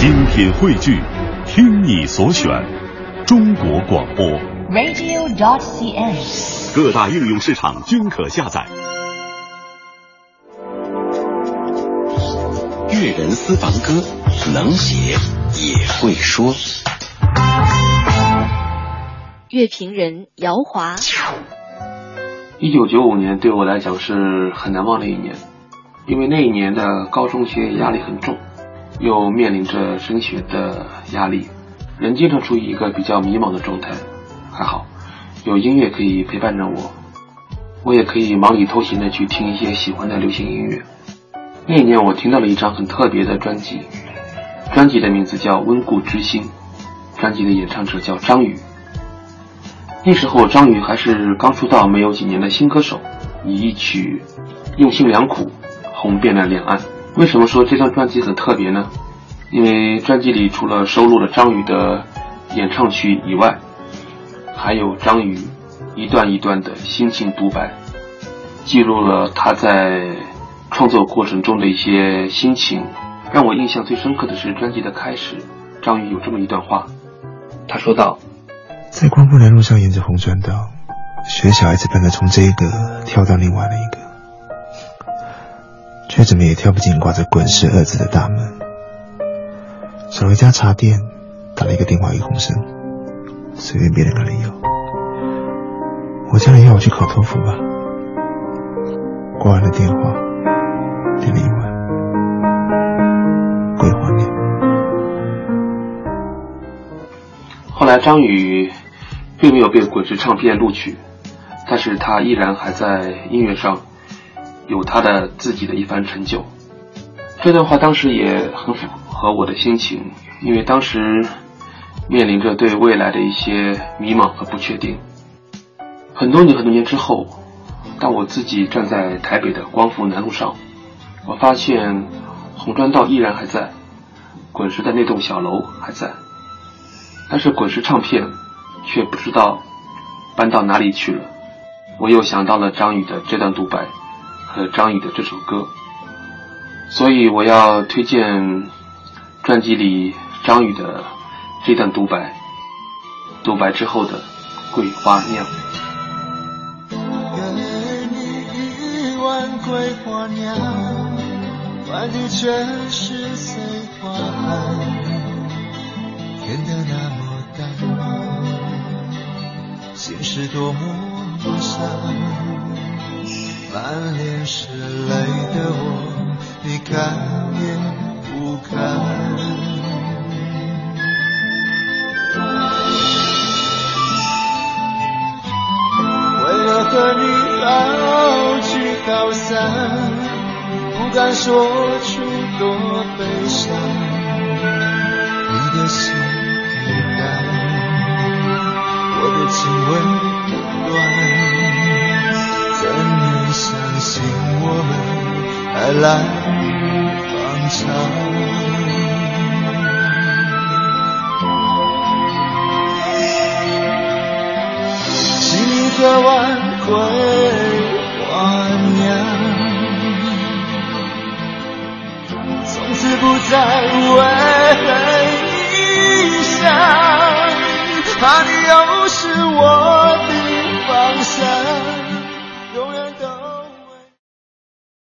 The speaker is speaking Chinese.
精品汇聚，听你所选，中国广播。radio.dot.cn，。各大应用市场均可下载。粤人私房歌，能写也会说。乐评人姚华，一九九五年对我来讲是很难忘的一年，因为那一年的高中学业压力很重，又面临着升学的压力，人经常处于一个比较迷茫的状态。还好，有音乐可以陪伴着我，我也可以忙里偷闲的去听一些喜欢的流行音乐。那一年我听到了一张很特别的专辑，专辑的名字叫《温故知新》，专辑的演唱者叫张宇。那时候张宇还是刚出道没有几年的新歌手，以一曲《用心良苦》红遍了两岸。为什么说这张专辑很特别呢？因为专辑里除了收录了张宇的演唱曲以外，还有张宇一段一段的心情独白，记录了他在创作过程中的一些心情。让我印象最深刻的是专辑的开始，张宇有这么一段话，他说道。在光复南路上沿着红砖道，学小孩子般的从这一个跳到另外的一个，却怎么也跳不进挂着“滚石”二字的大门。找了一家茶店，打了一个电话一红声，随便编了个理由。我家人要我去考托福吧。挂完了电话，点了一碗桂花面。后来张宇并没有被滚石唱片录取，但是他依然还在音乐上有他的自己的一番成就。这段话当时也很符合我的心情，因为当时面临着对未来的一些迷茫和不确定。很多年很多年之后，当我自己站在台北的光复南路上，我发现红砖道依然还在，滚石的那栋小楼还在。但是滚石唱片却不知道搬到哪里去了。我又想到了张宇的这段独白和张宇的这首歌，所以我要推荐专辑里张宇的这段独白，独白之后的桂花酿。给你一碗桂花酿，换的却是碎花。甜的那么淡，心是多么伤，满脸是泪的我，你看也不看。为了和你好聚好散，不敢说出多悲伤。你的心来方长？请你喝完桂花酿，从此不再为你想，怕你又是我的方向。